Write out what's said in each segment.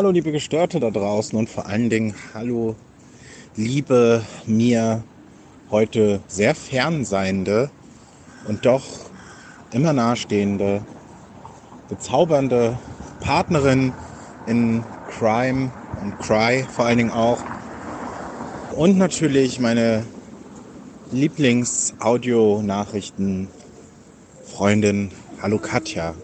hallo liebe Gestörte da draußen und vor allen Dingen hallo liebe mir heute sehr fernseiende und doch immer nahestehende, bezaubernde Partnerin in Crime und Cry vor allen Dingen auch. Und natürlich meine Lieblings-Audio-Nachrichten Freundin, hallo Katja.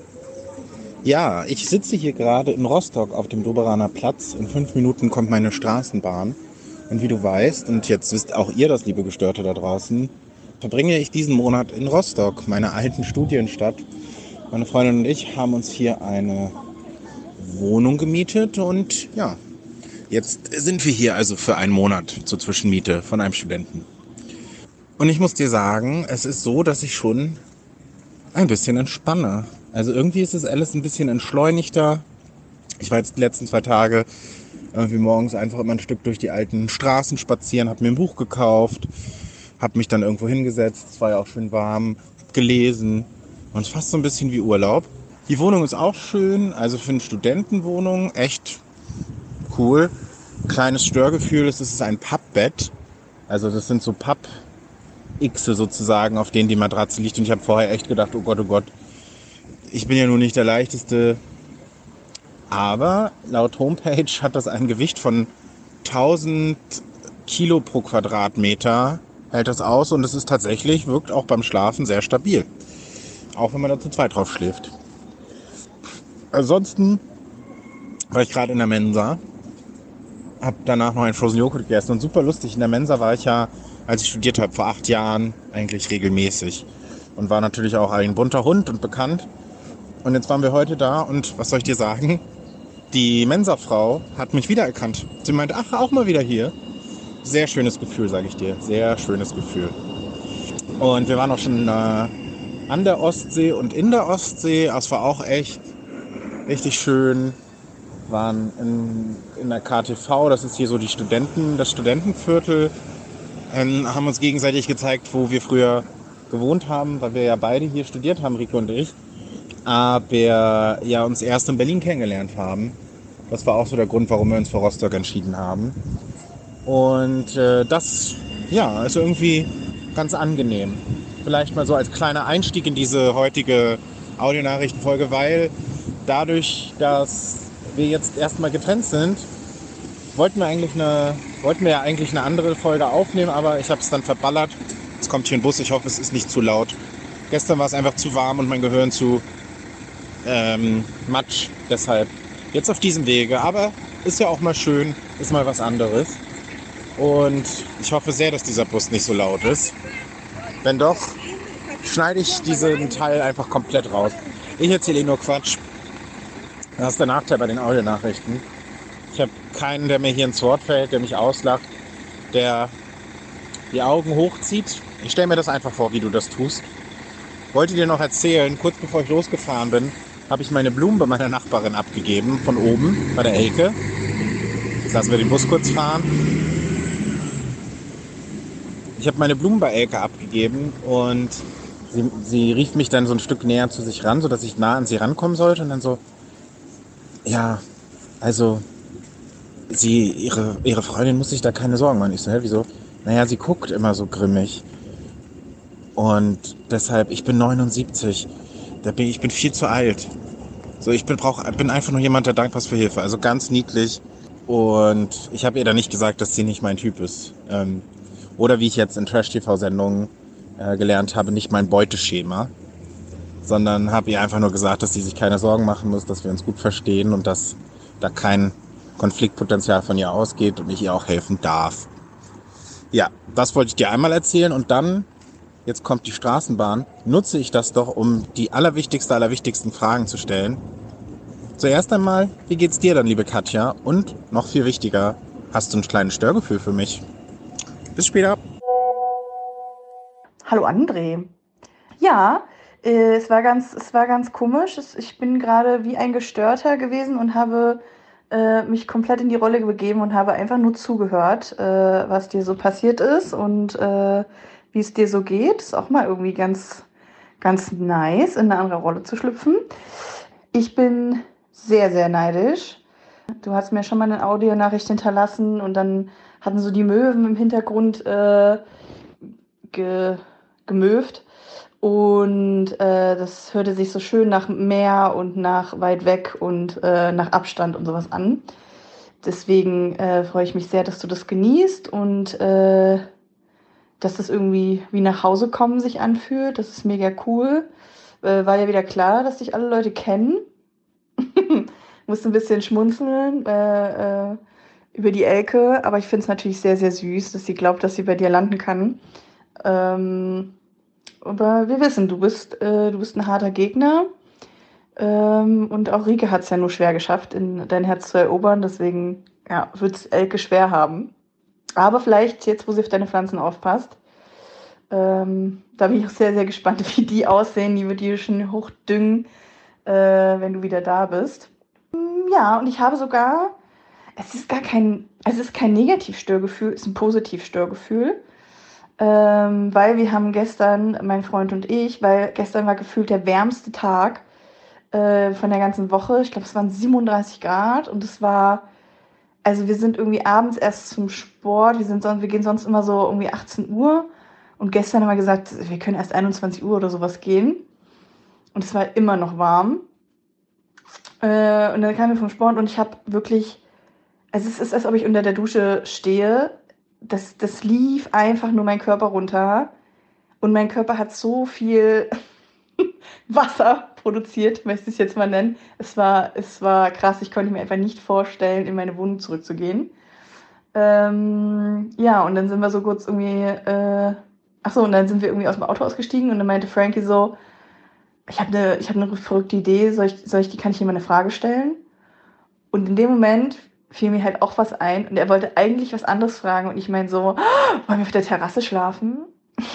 Ja, ich sitze hier gerade in Rostock auf dem Doberaner Platz. In fünf Minuten kommt meine Straßenbahn. Und wie du weißt, und jetzt wisst auch ihr das, liebe Gestörte da draußen, verbringe ich diesen Monat in Rostock, meiner alten Studienstadt. Meine Freundin und ich haben uns hier eine Wohnung gemietet und ja, jetzt sind wir hier also für einen Monat zur Zwischenmiete von einem Studenten. Und ich muss dir sagen, es ist so, dass ich schon ein bisschen entspanne. Also irgendwie ist es alles ein bisschen entschleunigter. Ich war jetzt die letzten zwei Tage irgendwie morgens einfach immer ein Stück durch die alten Straßen spazieren, habe mir ein Buch gekauft, habe mich dann irgendwo hingesetzt, es war ja auch schön warm, gelesen und es fast so ein bisschen wie Urlaub. Die Wohnung ist auch schön, also für eine Studentenwohnung echt cool. Kleines Störgefühl ist, es ist ein Pappbett. Also das sind so Papp-Xe sozusagen, auf denen die Matratze liegt. Und ich habe vorher echt gedacht, oh Gott, oh Gott, ich bin ja nun nicht der leichteste, aber laut Homepage hat das ein Gewicht von 1000 Kilo pro Quadratmeter, hält das aus und es ist tatsächlich, wirkt auch beim Schlafen sehr stabil. Auch wenn man da zu zweit drauf schläft. Ansonsten war ich gerade in der Mensa, habe danach noch einen Frozen Joghurt gegessen und super lustig. In der Mensa war ich ja, als ich studiert habe, vor acht Jahren eigentlich regelmäßig und war natürlich auch ein bunter Hund und bekannt. Und jetzt waren wir heute da und was soll ich dir sagen? Die Mensa-Frau hat mich wiedererkannt. Sie meinte, ach, auch mal wieder hier. Sehr schönes Gefühl, sage ich dir. Sehr schönes Gefühl. Und wir waren auch schon äh, an der Ostsee und in der Ostsee. Das war auch echt richtig schön. Waren in, in der KTV, das ist hier so die Studenten, das Studentenviertel. Ähm, haben uns gegenseitig gezeigt, wo wir früher gewohnt haben, weil wir ja beide hier studiert haben, Rico und ich aber ja uns erst in Berlin kennengelernt haben. Das war auch so der Grund, warum wir uns für Rostock entschieden haben. Und äh, das, ja, ist irgendwie ganz angenehm. Vielleicht mal so als kleiner Einstieg in diese heutige Audionachrichtenfolge, weil dadurch, dass wir jetzt erstmal getrennt sind, wollten wir eigentlich eine, wollten wir ja eigentlich eine andere Folge aufnehmen, aber ich habe es dann verballert. Es kommt hier ein Bus, ich hoffe, es ist nicht zu laut. Gestern war es einfach zu warm und mein Gehirn zu ähm, Matsch. Deshalb jetzt auf diesem Wege. Aber ist ja auch mal schön, ist mal was anderes. Und ich hoffe sehr, dass dieser Bus nicht so laut ist. Wenn doch, schneide ich diesen Teil einfach komplett raus. Ich erzähle eh nur Quatsch. Das ist der Nachteil bei den Audionachrichten. Ich habe keinen, der mir hier ins Wort fällt, der mich auslacht, der die Augen hochzieht. Ich stelle mir das einfach vor, wie du das tust. Wollte dir noch erzählen, kurz bevor ich losgefahren bin, habe ich meine Blumen bei meiner Nachbarin abgegeben, von oben, bei der Elke. Jetzt lassen wir den Bus kurz fahren. Ich habe meine Blumen bei Elke abgegeben und sie, sie rief mich dann so ein Stück näher zu sich ran, sodass ich nah an sie rankommen sollte und dann so, ja, also sie, ihre, ihre Freundin muss sich da keine Sorgen machen. Ich so, hä, wieso? Naja, sie guckt immer so grimmig. Und deshalb, ich bin 79 da bin ich bin viel zu alt. So, ich bin, brauch, bin einfach nur jemand, der dankbar ist für Hilfe. Also ganz niedlich. Und ich habe ihr dann nicht gesagt, dass sie nicht mein Typ ist. Ähm, oder wie ich jetzt in Trash-TV-Sendungen äh, gelernt habe, nicht mein Beuteschema. Sondern habe ihr einfach nur gesagt, dass sie sich keine Sorgen machen muss, dass wir uns gut verstehen und dass da kein Konfliktpotenzial von ihr ausgeht und ich ihr auch helfen darf. Ja, das wollte ich dir einmal erzählen und dann jetzt kommt die Straßenbahn, nutze ich das doch, um die allerwichtigsten, allerwichtigsten Fragen zu stellen. Zuerst einmal, wie geht's dir dann, liebe Katja? Und noch viel wichtiger, hast du ein kleines Störgefühl für mich? Bis später. Hallo André. Ja, äh, es war ganz, es war ganz komisch. Ich bin gerade wie ein Gestörter gewesen und habe äh, mich komplett in die Rolle begeben und habe einfach nur zugehört, äh, was dir so passiert ist und äh, wie es dir so geht. Ist auch mal irgendwie ganz, ganz nice, in eine andere Rolle zu schlüpfen. Ich bin sehr, sehr neidisch Du hast mir schon mal eine Audionachricht hinterlassen und dann hatten so die Möwen im Hintergrund äh, ge gemöft. Und äh, das hörte sich so schön nach Meer und nach weit weg und äh, nach Abstand und sowas an. Deswegen äh, freue ich mich sehr, dass du das genießt und äh, dass das irgendwie wie nach Hause kommen sich anfühlt. Das ist mega cool. Äh, war ja wieder klar, dass dich alle Leute kennen. Musste ein bisschen schmunzeln äh, äh, über die Elke, aber ich finde es natürlich sehr, sehr süß, dass sie glaubt, dass sie bei dir landen kann. Ähm, aber wir wissen, du bist, äh, du bist ein harter Gegner. Ähm, und auch Rike hat es ja nur schwer geschafft, in dein Herz zu erobern. Deswegen ja, wird es Elke schwer haben. Aber vielleicht jetzt, wo sie auf deine Pflanzen aufpasst, ähm, da bin ich auch sehr, sehr gespannt, wie die aussehen. Die wird die schon hochdüngen, äh, wenn du wieder da bist. Ja, und ich habe sogar, es ist gar kein, es ist kein Negativstörgefühl, es ist ein Positivstörgefühl. Ähm, weil wir haben gestern, mein Freund und ich, weil gestern war gefühlt der wärmste Tag äh, von der ganzen Woche. Ich glaube, es waren 37 Grad und es war also wir sind irgendwie abends erst zum Sport, wir, sind sonst, wir gehen sonst immer so irgendwie 18 Uhr und gestern haben wir gesagt, wir können erst 21 Uhr oder sowas gehen und es war immer noch warm. Äh, und dann kamen wir vom Sport und ich habe wirklich, also es ist, als ob ich unter der Dusche stehe. Das, das lief einfach nur mein Körper runter und mein Körper hat so viel Wasser produziert, möchte ich es jetzt mal nennen. Es war, es war krass, ich konnte mir einfach nicht vorstellen, in meine Wohnung zurückzugehen. Ähm, ja, und dann sind wir so kurz irgendwie, äh, ach so, und dann sind wir irgendwie aus dem Auto ausgestiegen und dann meinte Frankie so, ich habe eine hab ne verrückte Idee, soll ich, soll ich, die kann ich ihm eine Frage stellen? Und in dem Moment fiel mir halt auch was ein und er wollte eigentlich was anderes fragen und ich meine so, oh, wollen wir auf der Terrasse schlafen?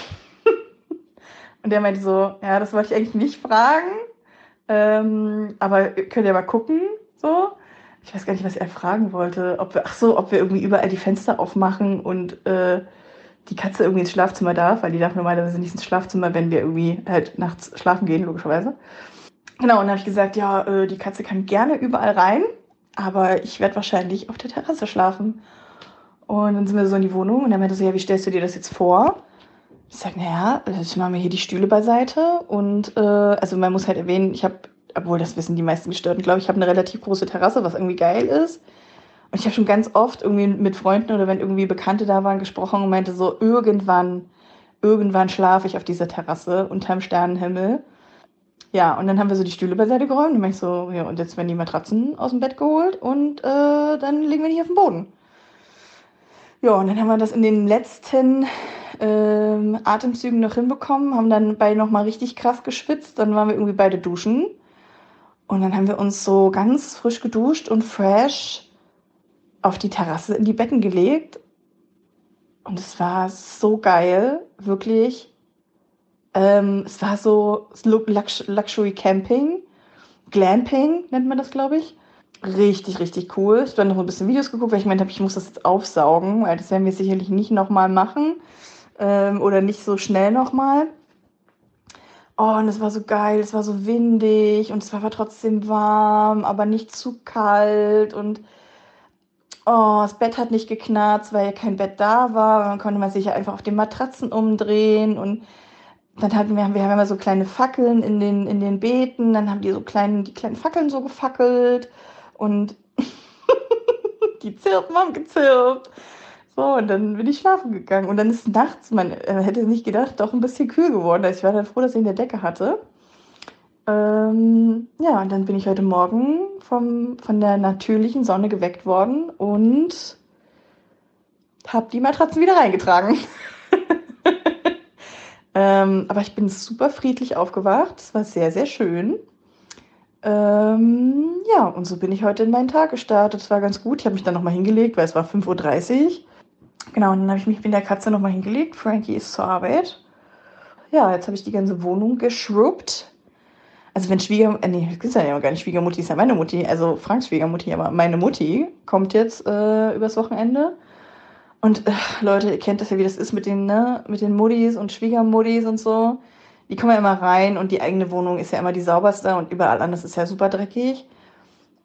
Und der meinte so, ja, das wollte ich eigentlich nicht fragen, ähm, aber könnt ihr mal gucken, so. Ich weiß gar nicht, was er fragen wollte. Ob wir, ach so, ob wir irgendwie überall die Fenster aufmachen und äh, die Katze irgendwie ins Schlafzimmer darf, weil die darf normalerweise nicht ins Schlafzimmer, wenn wir irgendwie halt nachts schlafen gehen, logischerweise. Genau, und dann habe ich gesagt, ja, äh, die Katze kann gerne überall rein, aber ich werde wahrscheinlich auf der Terrasse schlafen. Und dann sind wir so in die Wohnung und er meinte so, ja, wie stellst du dir das jetzt vor? Ich sage, naja, ich mache mir hier die Stühle beiseite und äh, also man muss halt erwähnen, ich habe, obwohl das wissen die meisten Gestörten, glaube ich, habe eine relativ große Terrasse, was irgendwie geil ist. Und ich habe schon ganz oft irgendwie mit Freunden oder wenn irgendwie Bekannte da waren gesprochen und meinte so, irgendwann, irgendwann schlafe ich auf dieser Terrasse unterm Sternenhimmel. Ja, und dann haben wir so die Stühle beiseite geräumt und dann ich so, ja, und jetzt werden die Matratzen aus dem Bett geholt und äh, dann legen wir die auf den Boden. Ja, und dann haben wir das in den letzten ähm, Atemzügen noch hinbekommen, haben dann beide nochmal richtig krass geschwitzt. Dann waren wir irgendwie beide duschen. Und dann haben wir uns so ganz frisch geduscht und fresh auf die Terrasse in die Betten gelegt. Und es war so geil, wirklich. Ähm, es war so Lux Luxury Camping, Glamping nennt man das, glaube ich. Richtig, richtig cool. Ich habe dann noch ein bisschen Videos geguckt, weil ich meinte, ich muss das jetzt aufsaugen, weil das werden wir sicherlich nicht nochmal machen ähm, oder nicht so schnell nochmal. Oh, und es war so geil, es war so windig und es war trotzdem warm, aber nicht zu kalt und oh, das Bett hat nicht geknarzt, weil ja kein Bett da war. Dann konnte man sich ja einfach auf den Matratzen umdrehen und dann hatten wir, wir haben immer so kleine Fackeln in den, in den Beeten, dann haben die so kleinen, die kleinen Fackeln so gefackelt und die Zirpen haben gezirpt. So, und dann bin ich schlafen gegangen. Und dann ist nachts, man hätte nicht gedacht, doch ein bisschen kühl geworden. Ich war dann froh, dass ich eine Decke hatte. Ähm, ja, und dann bin ich heute Morgen vom, von der natürlichen Sonne geweckt worden und habe die Matratzen wieder reingetragen. ähm, aber ich bin super friedlich aufgewacht. Es war sehr, sehr schön. Ähm, ja, und so bin ich heute in meinen Tag gestartet. Es war ganz gut. Ich habe mich dann nochmal hingelegt, weil es war 5.30 Uhr. Genau, und dann habe ich mich mit der Katze nochmal hingelegt. Frankie ist zur Arbeit. Ja, jetzt habe ich die ganze Wohnung geschrubbt. Also wenn Schwieger... Äh, nee, das ist ja gar nicht Schwiegermutti, ist ja meine Mutti. Also Franks Schwiegermutti, aber meine Mutti kommt jetzt äh, übers Wochenende. Und äh, Leute, ihr kennt das ja, wie das ist mit den, ne, mit den Muttis und Schwiegermuttis und so. Die kommen ja immer rein und die eigene Wohnung ist ja immer die sauberste und überall anders ist ja super dreckig.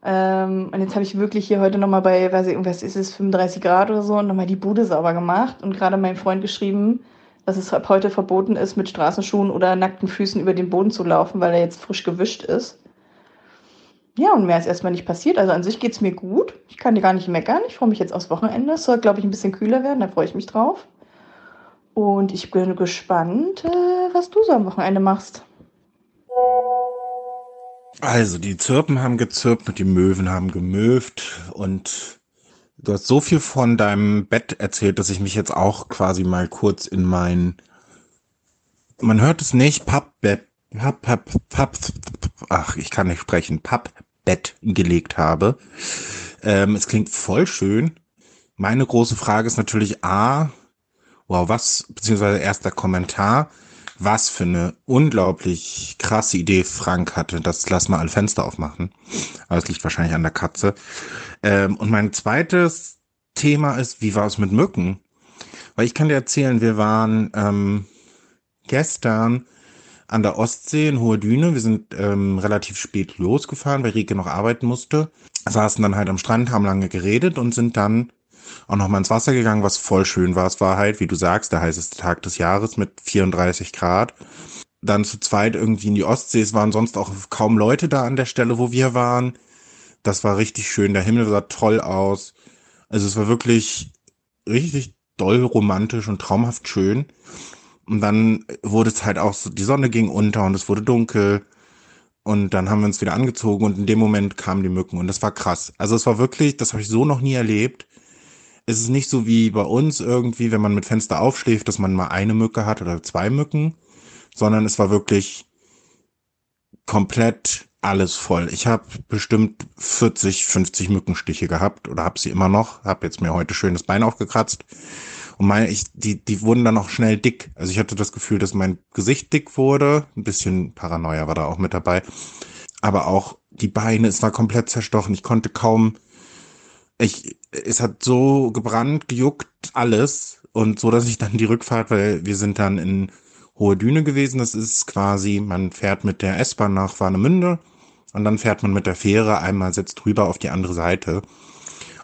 Ähm, und jetzt habe ich wirklich hier heute nochmal bei, weiß ich, irgendwas ist es, 35 Grad oder so, nochmal die Bude sauber gemacht und gerade meinem Freund geschrieben, dass es ab heute verboten ist, mit Straßenschuhen oder nackten Füßen über den Boden zu laufen, weil er jetzt frisch gewischt ist. Ja, und mehr ist erstmal nicht passiert. Also an sich geht es mir gut. Ich kann dir gar nicht meckern. Ich freue mich jetzt aufs Wochenende. Es soll, glaube ich, ein bisschen kühler werden. Da freue ich mich drauf. Und ich bin gespannt, äh, was du so am Wochenende machst. Also, die Zirpen haben gezirpt und die Möwen haben gemöft und du hast so viel von deinem Bett erzählt, dass ich mich jetzt auch quasi mal kurz in mein, man hört es nicht, Pappbett, Papp, Papp, Papp, ach, ich kann nicht sprechen, Pappbett gelegt habe. Ähm, es klingt voll schön. Meine große Frage ist natürlich A, wow, was, beziehungsweise erster Kommentar, was für eine unglaublich krasse Idee Frank hatte, das lass mal alle Fenster aufmachen. Aber es liegt wahrscheinlich an der Katze. Ähm, und mein zweites Thema ist, wie war es mit Mücken? Weil ich kann dir erzählen, wir waren ähm, gestern an der Ostsee in Hohe Düne. Wir sind ähm, relativ spät losgefahren, weil Rike noch arbeiten musste. Saßen dann halt am Strand, haben lange geredet und sind dann auch nochmal ins Wasser gegangen, was voll schön war. Es war halt, wie du sagst, der heißeste Tag des Jahres mit 34 Grad. Dann zu zweit irgendwie in die Ostsee. Es waren sonst auch kaum Leute da an der Stelle, wo wir waren. Das war richtig schön. Der Himmel sah toll aus. Also es war wirklich richtig doll romantisch und traumhaft schön. Und dann wurde es halt auch so, die Sonne ging unter und es wurde dunkel. Und dann haben wir uns wieder angezogen und in dem Moment kamen die Mücken und das war krass. Also es war wirklich, das habe ich so noch nie erlebt es ist nicht so wie bei uns irgendwie, wenn man mit Fenster aufschläft, dass man mal eine Mücke hat oder zwei Mücken, sondern es war wirklich komplett alles voll. Ich habe bestimmt 40, 50 Mückenstiche gehabt oder habe sie immer noch. Habe jetzt mir heute schön das Bein aufgekratzt und meine ich, die die wurden dann auch schnell dick. Also ich hatte das Gefühl, dass mein Gesicht dick wurde. Ein bisschen Paranoia war da auch mit dabei, aber auch die Beine. Es war komplett zerstochen. Ich konnte kaum ich, es hat so gebrannt, gejuckt, alles. Und so, dass ich dann die Rückfahrt, weil wir sind dann in Hohe Düne gewesen. Das ist quasi, man fährt mit der S-Bahn nach Warnemünde und dann fährt man mit der Fähre einmal setzt drüber auf die andere Seite.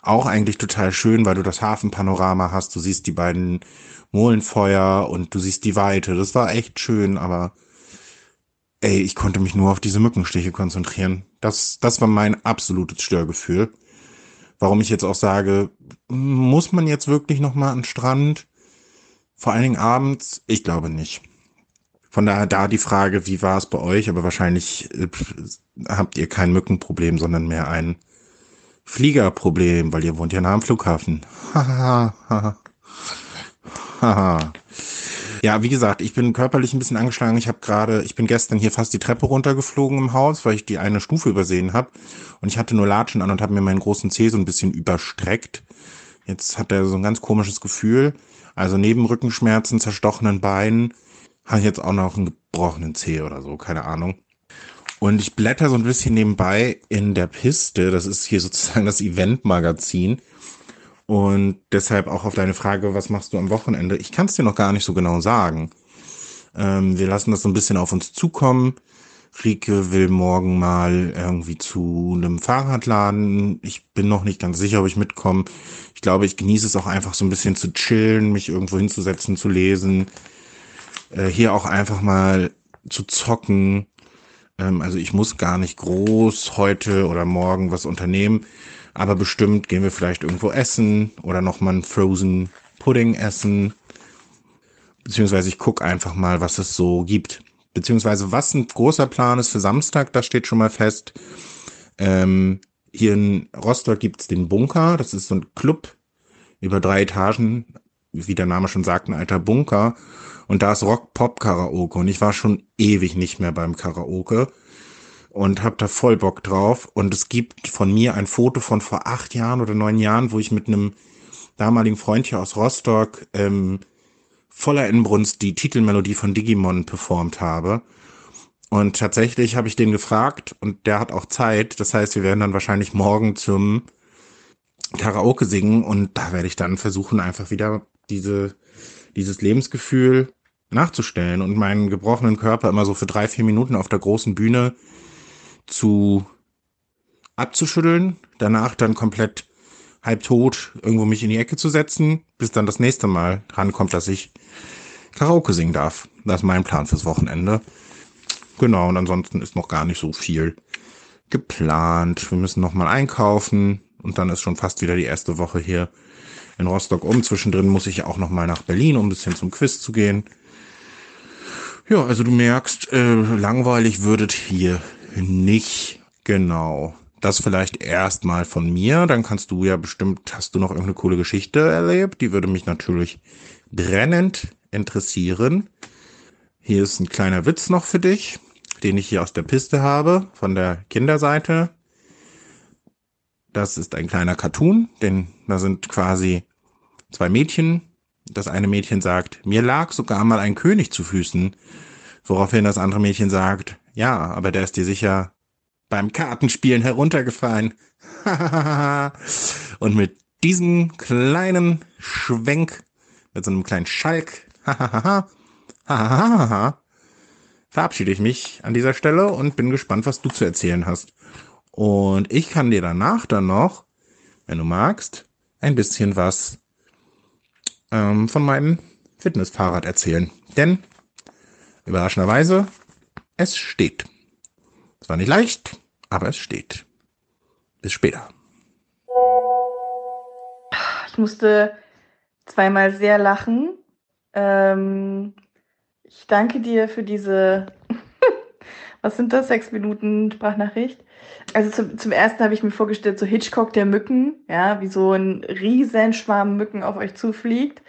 Auch eigentlich total schön, weil du das Hafenpanorama hast. Du siehst die beiden Molenfeuer und du siehst die Weite. Das war echt schön, aber ey, ich konnte mich nur auf diese Mückenstiche konzentrieren. Das, das war mein absolutes Störgefühl. Warum ich jetzt auch sage, muss man jetzt wirklich nochmal an den Strand? Vor allen Dingen abends? Ich glaube nicht. Von daher da die Frage, wie war es bei euch? Aber wahrscheinlich äh, habt ihr kein Mückenproblem, sondern mehr ein Fliegerproblem, weil ihr wohnt ja nah am Flughafen. Haha. Haha. Ja, wie gesagt, ich bin körperlich ein bisschen angeschlagen. Ich habe gerade, ich bin gestern hier fast die Treppe runtergeflogen im Haus, weil ich die eine Stufe übersehen habe. Und ich hatte nur Latschen an und habe mir meinen großen Zeh so ein bisschen überstreckt. Jetzt hat er so ein ganz komisches Gefühl. Also neben Rückenschmerzen, zerstochenen Beinen, habe ich jetzt auch noch einen gebrochenen Zeh oder so, keine Ahnung. Und ich blätter so ein bisschen nebenbei in der Piste. Das ist hier sozusagen das Event-Magazin. Und deshalb auch auf deine Frage, was machst du am Wochenende? Ich kann es dir noch gar nicht so genau sagen. Ähm, wir lassen das so ein bisschen auf uns zukommen. Rike will morgen mal irgendwie zu einem Fahrradladen. Ich bin noch nicht ganz sicher, ob ich mitkomme. Ich glaube, ich genieße es auch einfach so ein bisschen zu chillen, mich irgendwo hinzusetzen, zu lesen. Äh, hier auch einfach mal zu zocken. Ähm, also ich muss gar nicht groß heute oder morgen was unternehmen. Aber bestimmt gehen wir vielleicht irgendwo essen oder nochmal einen Frozen Pudding essen. Beziehungsweise ich gucke einfach mal, was es so gibt. Beziehungsweise was ein großer Plan ist für Samstag, das steht schon mal fest. Ähm, hier in Rostock gibt's den Bunker. Das ist so ein Club über drei Etagen, wie der Name schon sagt, ein alter Bunker. Und da ist Rock-Pop-Karaoke. Und ich war schon ewig nicht mehr beim Karaoke und habe da voll Bock drauf. Und es gibt von mir ein Foto von vor acht Jahren oder neun Jahren, wo ich mit einem damaligen Freund hier aus Rostock ähm, voller Inbrunst die Titelmelodie von Digimon performt habe. Und tatsächlich habe ich den gefragt und der hat auch Zeit. Das heißt, wir werden dann wahrscheinlich morgen zum Karaoke singen und da werde ich dann versuchen, einfach wieder diese, dieses Lebensgefühl nachzustellen und meinen gebrochenen Körper immer so für drei, vier Minuten auf der großen Bühne zu abzuschütteln, danach dann komplett halb tot irgendwo mich in die Ecke zu setzen, bis dann das nächste Mal rankommt, dass ich Karaoke singen darf. Das ist mein Plan fürs Wochenende. Genau, und ansonsten ist noch gar nicht so viel geplant. Wir müssen noch mal einkaufen und dann ist schon fast wieder die erste Woche hier in Rostock um. Zwischendrin muss ich auch noch mal nach Berlin, um ein bisschen zum Quiz zu gehen. Ja, also du merkst, äh, langweilig wird hier nicht genau. Das vielleicht erstmal von mir, dann kannst du ja bestimmt, hast du noch irgendeine coole Geschichte erlebt, die würde mich natürlich brennend interessieren. Hier ist ein kleiner Witz noch für dich, den ich hier aus der Piste habe, von der Kinderseite. Das ist ein kleiner Cartoon, denn da sind quasi zwei Mädchen. Das eine Mädchen sagt, mir lag sogar mal ein König zu Füßen. Woraufhin das andere Mädchen sagt, ja, aber der ist dir sicher beim Kartenspielen heruntergefallen. Und mit diesem kleinen Schwenk, mit so einem kleinen Schalk, verabschiede ich mich an dieser Stelle und bin gespannt, was du zu erzählen hast. Und ich kann dir danach dann noch, wenn du magst, ein bisschen was ähm, von meinem Fitnessfahrrad erzählen. Denn, überraschenderweise, es steht. Es war nicht leicht, aber es steht. Bis später. Ich musste zweimal sehr lachen. Ähm, ich danke dir für diese, was sind das, sechs Minuten Sprachnachricht. Also zum, zum ersten habe ich mir vorgestellt, so Hitchcock der Mücken, ja, wie so ein riesen Schwarm Mücken auf euch zufliegt.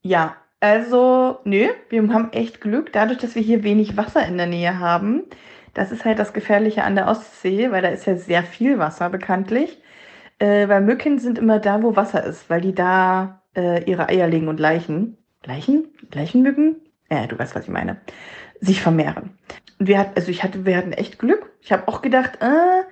Ja, also, nö, wir haben echt Glück, dadurch, dass wir hier wenig Wasser in der Nähe haben. Das ist halt das Gefährliche an der Ostsee, weil da ist ja sehr viel Wasser bekanntlich. Äh, weil Mücken sind immer da, wo Wasser ist, weil die da äh, ihre Eier legen und Leichen. Leichen? Leichenmücken? Ja, du weißt, was ich meine. Sich vermehren. Und wir hatten, also ich hatte, wir hatten echt Glück. Ich habe auch gedacht, äh,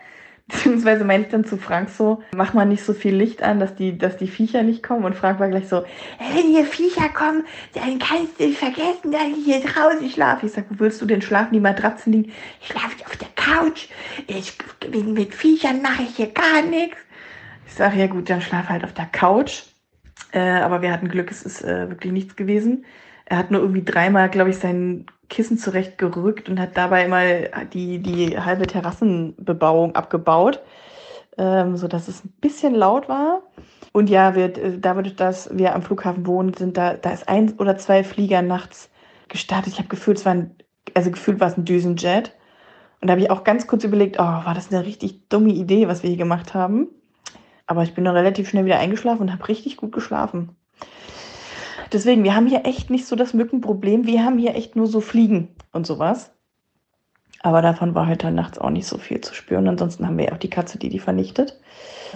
beziehungsweise meinte dann zu Frank so, mach mal nicht so viel Licht an, dass die, dass die Viecher nicht kommen. Und Frank war gleich so, wenn hier Viecher kommen, dann kannst du vergessen, dass ich hier draußen schlafe. Ich sag, wo willst du denn schlafen? Die Matratzen liegen. Ich schlafe auf der Couch. Ich, mit Viechern mache ich hier gar nichts. Ich sage, ja gut, dann schlaf halt auf der Couch. Äh, aber wir hatten Glück, es ist äh, wirklich nichts gewesen. Er hat nur irgendwie dreimal, glaube ich, sein Kissen zurechtgerückt und hat dabei mal die, die halbe Terrassenbebauung abgebaut, ähm, so dass es ein bisschen laut war. Und ja, wir, äh, dadurch, dass wir am Flughafen wohnen, sind da, da ist ein oder zwei Flieger nachts gestartet. Ich habe gefühlt, es war ein, also gefühlt war es ein Düsenjet. Und da habe ich auch ganz kurz überlegt, oh, war das eine richtig dumme Idee, was wir hier gemacht haben. Aber ich bin dann relativ schnell wieder eingeschlafen und habe richtig gut geschlafen. Deswegen, wir haben hier echt nicht so das Mückenproblem. Wir haben hier echt nur so Fliegen und sowas. Aber davon war heute nachts auch nicht so viel zu spüren. Ansonsten haben wir ja auch die Katze, die die vernichtet.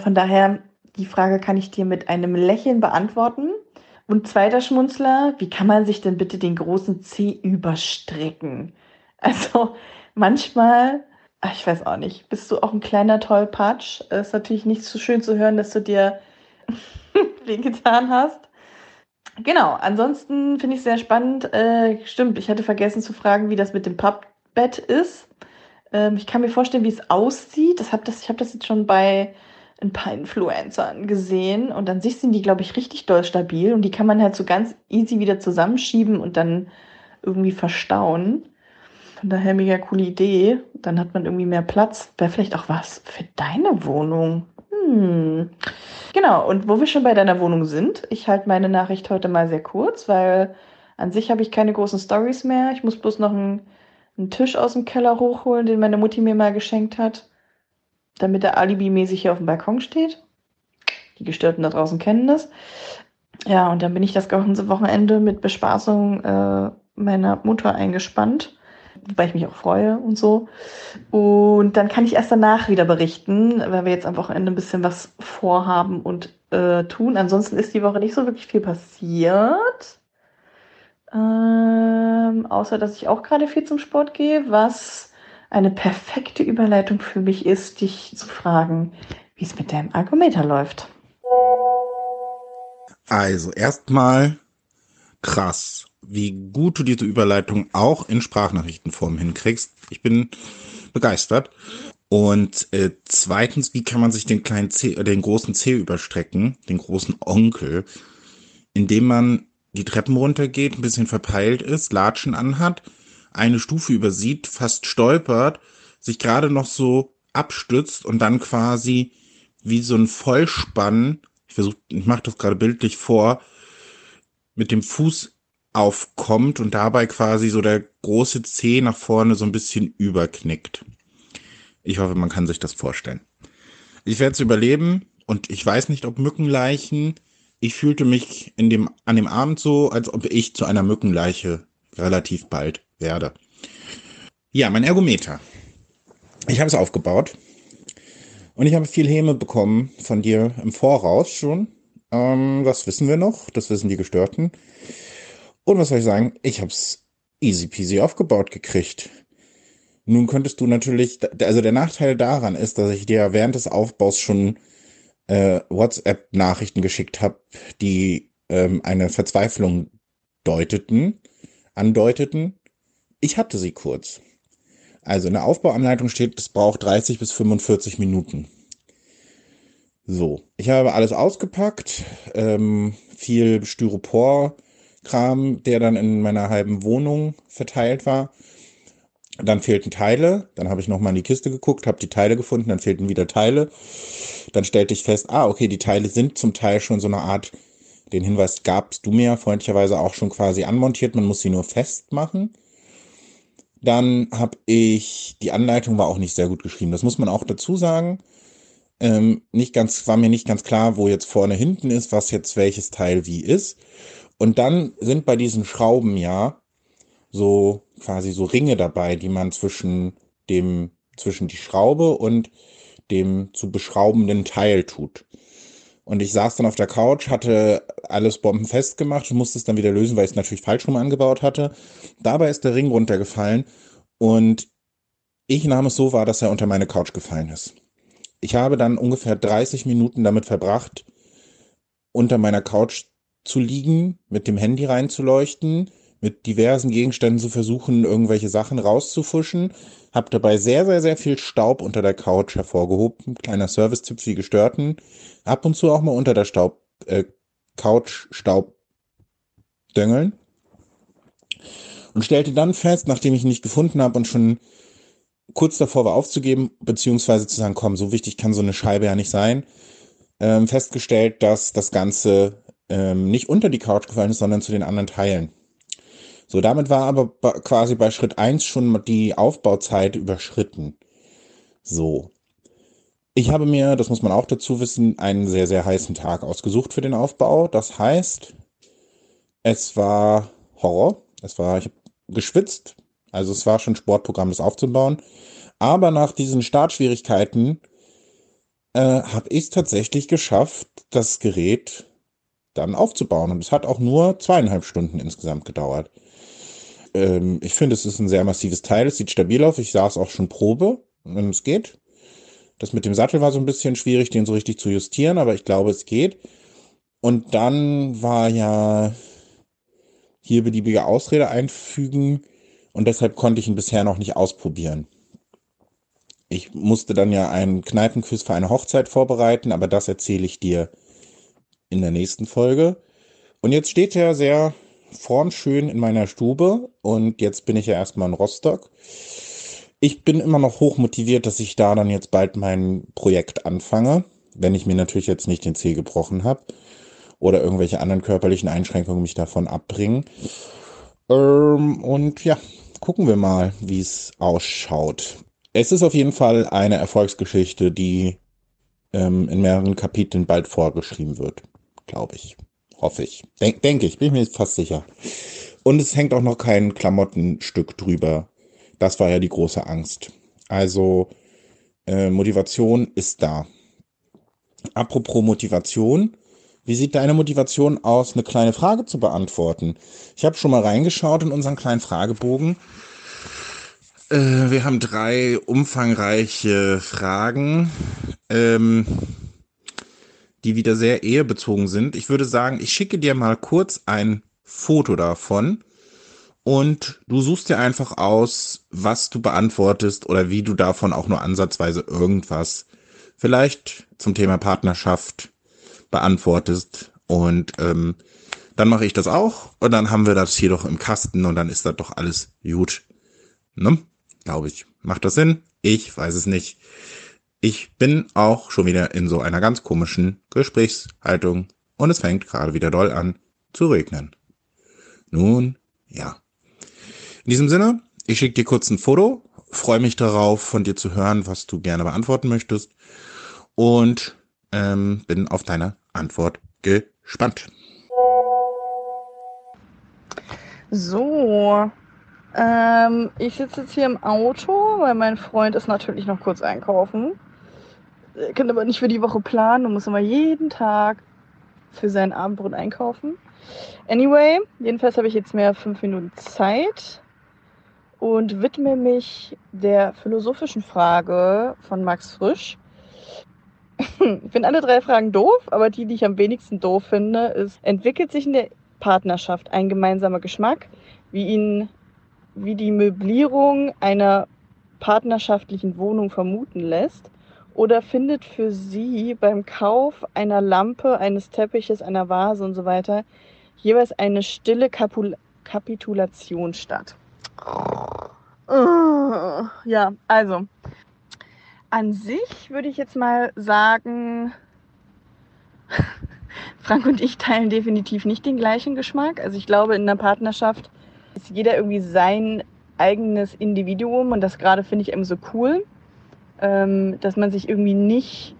Von daher, die Frage kann ich dir mit einem Lächeln beantworten. Und zweiter Schmunzler, wie kann man sich denn bitte den großen C überstrecken? Also manchmal Ach, ich weiß auch nicht. Bist du auch ein kleiner Tollpatsch? Ist natürlich nicht so schön zu hören, dass du dir wehgetan hast. Genau, ansonsten finde ich sehr spannend. Äh, stimmt, ich hatte vergessen zu fragen, wie das mit dem Pappbett ist. Ähm, ich kann mir vorstellen, wie es aussieht. Das hab das, ich habe das jetzt schon bei ein paar Influencern gesehen und an sich sind die, glaube ich, richtig doll stabil und die kann man halt so ganz easy wieder zusammenschieben und dann irgendwie verstauen. Von daher mega coole Idee. Dann hat man irgendwie mehr Platz. Wäre vielleicht auch was für deine Wohnung. Hm. Genau, und wo wir schon bei deiner Wohnung sind, ich halte meine Nachricht heute mal sehr kurz, weil an sich habe ich keine großen Stories mehr. Ich muss bloß noch einen, einen Tisch aus dem Keller hochholen, den meine Mutti mir mal geschenkt hat, damit er alibimäßig hier auf dem Balkon steht. Die Gestörten da draußen kennen das. Ja, und dann bin ich das ganze Wochenende mit Bespaßung äh, meiner Mutter eingespannt wobei ich mich auch freue und so. Und dann kann ich erst danach wieder berichten, weil wir jetzt am Wochenende ein bisschen was vorhaben und äh, tun. Ansonsten ist die Woche nicht so wirklich viel passiert. Ähm, außer dass ich auch gerade viel zum Sport gehe, was eine perfekte Überleitung für mich ist, dich zu fragen, wie es mit deinem Argumenter läuft. Also erstmal krass wie gut du diese Überleitung auch in Sprachnachrichtenform hinkriegst. Ich bin begeistert. Und äh, zweitens, wie kann man sich den kleinen C, äh, den großen C überstrecken, den großen Onkel, indem man die Treppen runtergeht, ein bisschen verpeilt ist, Latschen anhat, eine Stufe übersieht, fast stolpert, sich gerade noch so abstützt und dann quasi wie so ein Vollspann, ich versuche, ich mache das gerade bildlich vor, mit dem Fuß aufkommt und dabei quasi so der große Zeh nach vorne so ein bisschen überknickt. Ich hoffe, man kann sich das vorstellen. Ich werde es überleben und ich weiß nicht, ob Mückenleichen. Ich fühlte mich in dem, an dem Abend so, als ob ich zu einer Mückenleiche relativ bald werde. Ja, mein Ergometer. Ich habe es aufgebaut und ich habe viel Häme bekommen von dir im Voraus schon. Ähm, das wissen wir noch, das wissen die Gestörten. Und was soll ich sagen? Ich habe es easy peasy aufgebaut gekriegt. Nun könntest du natürlich, also der Nachteil daran ist, dass ich dir während des Aufbaus schon äh, WhatsApp-Nachrichten geschickt habe, die ähm, eine Verzweiflung deuteten, andeuteten. Ich hatte sie kurz. Also in der Aufbauanleitung steht, es braucht 30 bis 45 Minuten. So, ich habe alles ausgepackt, ähm, viel Styropor-Kram, der dann in meiner halben Wohnung verteilt war. Dann fehlten Teile, dann habe ich nochmal in die Kiste geguckt, habe die Teile gefunden, dann fehlten wieder Teile. Dann stellte ich fest, ah, okay, die Teile sind zum Teil schon so eine Art, den Hinweis gabst du mir freundlicherweise auch schon quasi anmontiert, man muss sie nur festmachen. Dann habe ich, die Anleitung war auch nicht sehr gut geschrieben, das muss man auch dazu sagen. Ähm, nicht ganz, war mir nicht ganz klar, wo jetzt vorne hinten ist, was jetzt welches Teil wie ist. Und dann sind bei diesen Schrauben ja so quasi so Ringe dabei, die man zwischen dem, zwischen die Schraube und dem zu beschraubenden Teil tut. Und ich saß dann auf der Couch, hatte alles bombenfest gemacht und musste es dann wieder lösen, weil ich es natürlich falsch rum angebaut hatte. Dabei ist der Ring runtergefallen und ich nahm es so wahr, dass er unter meine Couch gefallen ist. Ich habe dann ungefähr 30 Minuten damit verbracht, unter meiner Couch zu liegen, mit dem Handy reinzuleuchten, mit diversen Gegenständen zu versuchen, irgendwelche Sachen rauszufuschen. Hab dabei sehr, sehr, sehr viel Staub unter der Couch hervorgehoben. Kleiner Service-Tipp für die Gestörten. Ab und zu auch mal unter der Staub, äh, Couch Staub döngeln. Und stellte dann fest, nachdem ich ihn nicht gefunden habe und schon kurz davor war aufzugeben, beziehungsweise zu sagen, komm, so wichtig kann so eine Scheibe ja nicht sein, ähm, festgestellt, dass das Ganze ähm, nicht unter die Couch gefallen ist, sondern zu den anderen Teilen. So, damit war aber quasi bei Schritt eins schon die Aufbauzeit überschritten. So. Ich habe mir, das muss man auch dazu wissen, einen sehr, sehr heißen Tag ausgesucht für den Aufbau. Das heißt, es war Horror. Es war, ich habe geschwitzt, also es war schon Sportprogramm, das aufzubauen. Aber nach diesen Startschwierigkeiten äh, habe ich es tatsächlich geschafft, das Gerät dann aufzubauen. Und es hat auch nur zweieinhalb Stunden insgesamt gedauert. Ähm, ich finde, es ist ein sehr massives Teil. Es sieht stabil aus. Ich saß auch schon Probe, wenn es geht. Das mit dem Sattel war so ein bisschen schwierig, den so richtig zu justieren, aber ich glaube, es geht. Und dann war ja hier beliebige Ausrede einfügen und deshalb konnte ich ihn bisher noch nicht ausprobieren. Ich musste dann ja einen Kneipenquiz für eine Hochzeit vorbereiten, aber das erzähle ich dir in der nächsten Folge. Und jetzt steht er sehr formschön in meiner Stube und jetzt bin ich ja erstmal in Rostock. Ich bin immer noch hoch motiviert, dass ich da dann jetzt bald mein Projekt anfange, wenn ich mir natürlich jetzt nicht den Zeh gebrochen habe oder irgendwelche anderen körperlichen Einschränkungen mich davon abbringen. Ähm, und ja, gucken wir mal, wie es ausschaut. Es ist auf jeden Fall eine Erfolgsgeschichte, die ähm, in mehreren Kapiteln bald vorgeschrieben wird, glaube ich. Hoffe ich. Denk, denke ich, bin ich mir fast sicher. Und es hängt auch noch kein Klamottenstück drüber. Das war ja die große Angst. Also äh, Motivation ist da. Apropos Motivation, wie sieht deine Motivation aus, eine kleine Frage zu beantworten? Ich habe schon mal reingeschaut in unseren kleinen Fragebogen. Äh, wir haben drei umfangreiche Fragen. Ähm, die wieder sehr ehebezogen sind. Ich würde sagen, ich schicke dir mal kurz ein Foto davon und du suchst dir einfach aus, was du beantwortest oder wie du davon auch nur ansatzweise irgendwas vielleicht zum Thema Partnerschaft beantwortest. Und ähm, dann mache ich das auch und dann haben wir das hier doch im Kasten und dann ist das doch alles gut. Ne? Glaube ich. Macht das Sinn? Ich weiß es nicht. Ich bin auch schon wieder in so einer ganz komischen Gesprächshaltung und es fängt gerade wieder doll an zu regnen. Nun, ja. In diesem Sinne, ich schicke dir kurz ein Foto, freue mich darauf, von dir zu hören, was du gerne beantworten möchtest und ähm, bin auf deine Antwort gespannt. So, ähm, ich sitze jetzt hier im Auto, weil mein Freund ist natürlich noch kurz einkaufen. Er kann aber nicht für die Woche planen und muss immer jeden Tag für sein Abendbrot einkaufen. Anyway, jedenfalls habe ich jetzt mehr fünf Minuten Zeit und widme mich der philosophischen Frage von Max Frisch. Ich finde alle drei Fragen doof, aber die, die ich am wenigsten doof finde, ist, entwickelt sich in der Partnerschaft ein gemeinsamer Geschmack, wie ihn, wie die Möblierung einer partnerschaftlichen Wohnung vermuten lässt? Oder findet für sie beim Kauf einer Lampe, eines Teppiches, einer Vase und so weiter jeweils eine stille Kapul Kapitulation statt? Ja, also an sich würde ich jetzt mal sagen, Frank und ich teilen definitiv nicht den gleichen Geschmack. Also ich glaube, in einer Partnerschaft ist jeder irgendwie sein eigenes Individuum und das gerade finde ich eben so cool, ähm, dass man sich irgendwie nicht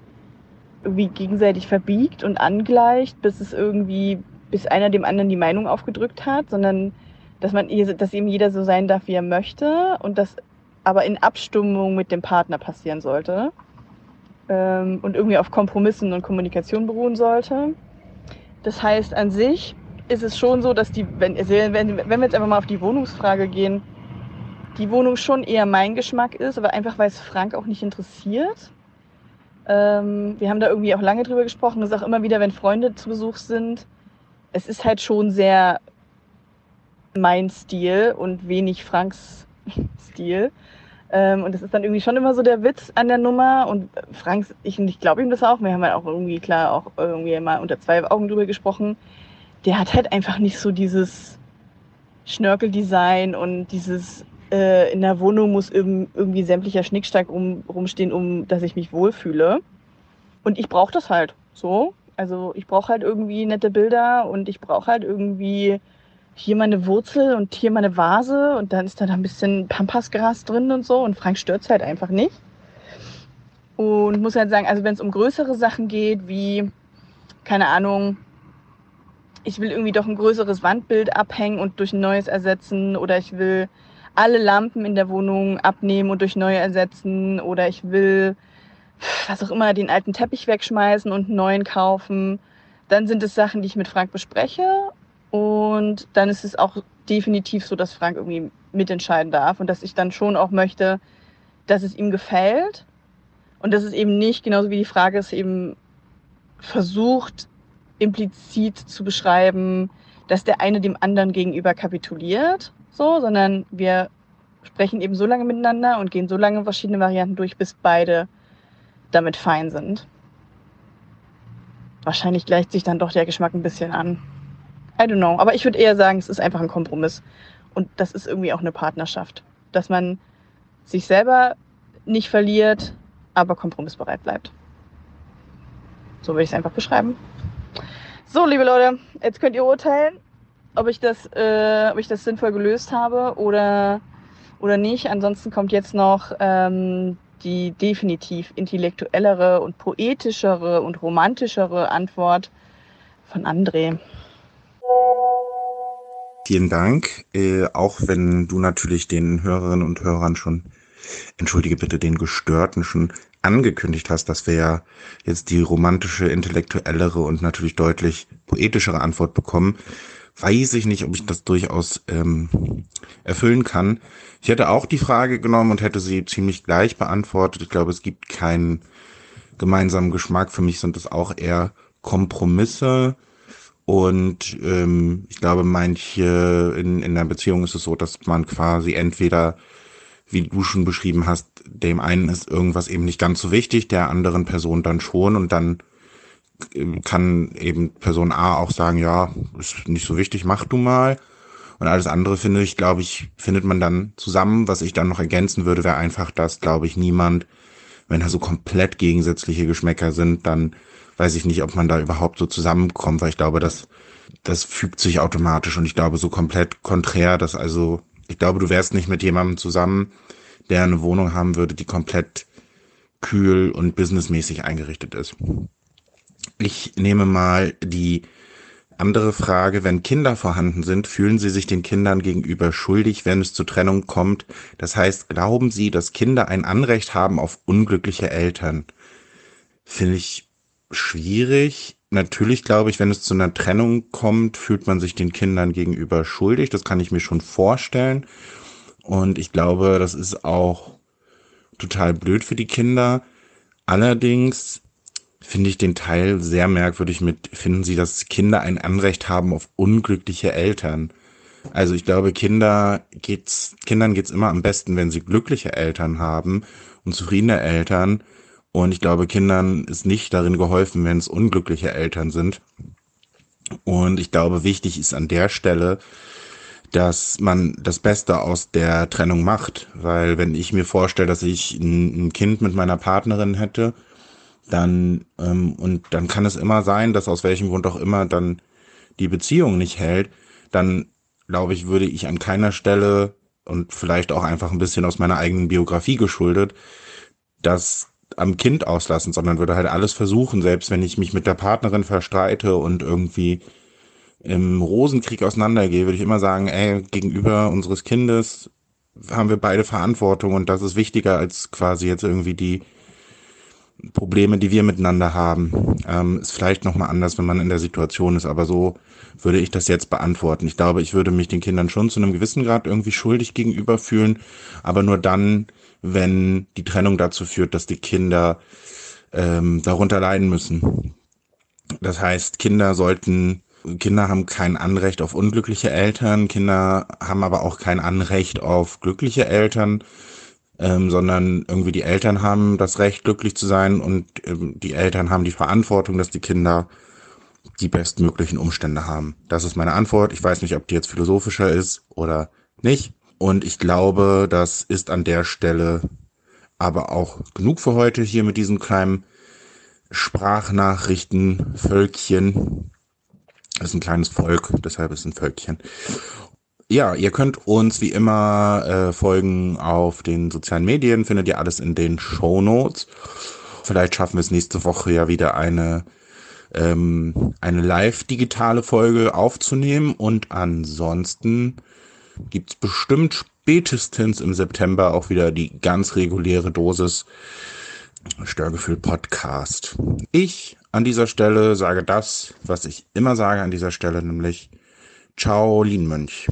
irgendwie gegenseitig verbiegt und angleicht, bis es irgendwie, bis einer dem anderen die Meinung aufgedrückt hat, sondern dass man, dass eben jeder so sein darf, wie er möchte und das aber in Abstimmung mit dem Partner passieren sollte ähm, und irgendwie auf Kompromissen und Kommunikation beruhen sollte. Das heißt, an sich ist es schon so, dass die, wenn, wenn, wenn wir jetzt einfach mal auf die Wohnungsfrage gehen, die Wohnung schon eher mein Geschmack ist, aber einfach weil es Frank auch nicht interessiert. Ähm, wir haben da irgendwie auch lange drüber gesprochen. Das ist auch immer wieder, wenn Freunde zu Besuch sind. Es ist halt schon sehr mein Stil und wenig Franks Stil. Ähm, und das ist dann irgendwie schon immer so der Witz an der Nummer. Und Franks, ich, ich glaube ihm das auch. Wir haben halt auch irgendwie klar auch irgendwie mal unter zwei Augen drüber gesprochen. Der hat halt einfach nicht so dieses Schnörkeldesign und dieses äh, in der Wohnung muss irgendwie sämtlicher Schnickstack um, rumstehen, um dass ich mich wohlfühle. Und ich brauche das halt so. Also ich brauche halt irgendwie nette Bilder und ich brauche halt irgendwie hier meine Wurzel und hier meine Vase und dann ist da ein bisschen Pampasgras drin und so und Frank stört es halt einfach nicht. Und muss halt sagen, also wenn es um größere Sachen geht, wie, keine Ahnung, ich will irgendwie doch ein größeres Wandbild abhängen und durch ein neues ersetzen oder ich will alle Lampen in der Wohnung abnehmen und durch neue ersetzen oder ich will, was auch immer, den alten Teppich wegschmeißen und einen neuen kaufen. Dann sind es Sachen, die ich mit Frank bespreche und dann ist es auch definitiv so, dass Frank irgendwie mitentscheiden darf und dass ich dann schon auch möchte, dass es ihm gefällt. Und dass es eben nicht, genauso wie die Frage ist, eben versucht, implizit zu beschreiben, dass der eine dem anderen gegenüber kapituliert, so, sondern wir sprechen eben so lange miteinander und gehen so lange verschiedene Varianten durch, bis beide damit fein sind. Wahrscheinlich gleicht sich dann doch der Geschmack ein bisschen an. I don't know. Aber ich würde eher sagen, es ist einfach ein Kompromiss. Und das ist irgendwie auch eine Partnerschaft. Dass man sich selber nicht verliert, aber kompromissbereit bleibt. So würde ich es einfach beschreiben. So, liebe Leute, jetzt könnt ihr urteilen, ob ich das, äh, ob ich das sinnvoll gelöst habe oder, oder nicht. Ansonsten kommt jetzt noch ähm, die definitiv intellektuellere und poetischere und romantischere Antwort von André. Vielen Dank, äh, auch wenn du natürlich den Hörerinnen und Hörern schon, entschuldige bitte, den Gestörten schon angekündigt hast, dass wir ja jetzt die romantische, intellektuellere und natürlich deutlich poetischere Antwort bekommen, weiß ich nicht, ob ich das durchaus ähm, erfüllen kann. Ich hätte auch die Frage genommen und hätte sie ziemlich gleich beantwortet. Ich glaube, es gibt keinen gemeinsamen Geschmack. Für mich sind es auch eher Kompromisse Und ähm, ich glaube, manche in, in der Beziehung ist es so, dass man quasi entweder, wie du schon beschrieben hast, dem einen ist irgendwas eben nicht ganz so wichtig, der anderen Person dann schon und dann kann eben Person A auch sagen, ja, ist nicht so wichtig, mach du mal. Und alles andere finde ich, glaube ich, findet man dann zusammen. Was ich dann noch ergänzen würde, wäre einfach, dass, glaube ich, niemand, wenn da so komplett gegensätzliche Geschmäcker sind, dann weiß ich nicht, ob man da überhaupt so zusammenkommt, weil ich glaube, dass das fügt sich automatisch und ich glaube so komplett konträr, dass also, ich glaube, du wärst nicht mit jemandem zusammen, der eine Wohnung haben würde, die komplett kühl und businessmäßig eingerichtet ist. Ich nehme mal die andere Frage, wenn Kinder vorhanden sind, fühlen Sie sich den Kindern gegenüber schuldig, wenn es zur Trennung kommt? Das heißt, glauben Sie, dass Kinder ein Anrecht haben auf unglückliche Eltern? Finde ich schwierig. Natürlich glaube ich, wenn es zu einer Trennung kommt, fühlt man sich den Kindern gegenüber schuldig. Das kann ich mir schon vorstellen. Und ich glaube, das ist auch total blöd für die Kinder. Allerdings finde ich den Teil sehr merkwürdig mit, finden Sie, dass Kinder ein Anrecht haben auf unglückliche Eltern? Also ich glaube, Kinder geht's, Kindern geht's immer am besten, wenn sie glückliche Eltern haben und zufriedene Eltern. Und ich glaube, Kindern ist nicht darin geholfen, wenn es unglückliche Eltern sind. Und ich glaube, wichtig ist an der Stelle, dass man das Beste aus der Trennung macht. Weil wenn ich mir vorstelle, dass ich ein, Kind mit meiner Partnerin hätte, dann ähm, und dann kann es immer sein, dass aus welchem Grund auch immer dann die Beziehung nicht hält, dann glaube ich, würde ich an keiner Stelle und vielleicht auch einfach ein bisschen aus meiner eigenen Biografie geschuldet, das am Kind auslassen, sondern würde halt alles versuchen, selbst wenn ich mich mit der Partnerin verstreite und irgendwie im Rosenkrieg auseinandergehe, würde ich immer sagen, ey, gegenüber unseres Kindes haben wir beide Verantwortung und das ist wichtiger als quasi jetzt irgendwie die Probleme, die wir miteinander haben. Ähm, ist vielleicht nochmal anders, wenn man in der Situation ist, aber so würde ich das jetzt beantworten. Ich glaube, ich würde mich den Kindern schon zu einem gewissen Grad irgendwie schuldig gegenüber fühlen, aber nur dann, wenn die Trennung dazu führt, dass die Kinder ähm, darunter leiden müssen. Das heißt, Kinder sollten, Kinder haben kein Anrecht auf unglückliche Eltern, Kinder haben aber auch kein Anrecht auf glückliche Eltern ähm, sondern irgendwie die Eltern haben das Recht, glücklich zu sein und ähm, die Eltern haben die Verantwortung, dass die Kinder die bestmöglichen Umstände haben. Das ist meine Antwort. Ich weiß nicht, ob die jetzt philosophischer ist oder nicht. Und ich glaube, das ist an der Stelle aber auch genug für heute hier mit diesem kleinen Sprachnachrichten-Völkchen. Das ist ein kleines Volk, deshalb ist es ein Völkchen. Ja, ihr könnt uns wie immer äh, folgen auf den sozialen Medien, findet ihr alles in den Show Notes. Vielleicht schaffen wir es nächste Woche ja wieder eine ähm, eine live digitale Folge aufzunehmen und ansonsten gibt's bestimmt spätestens im September auch wieder die ganz reguläre Dosis Störgefühl Podcast. Ich an dieser Stelle sage das, was ich immer sage an dieser Stelle, nämlich Ciao, Lienmönch.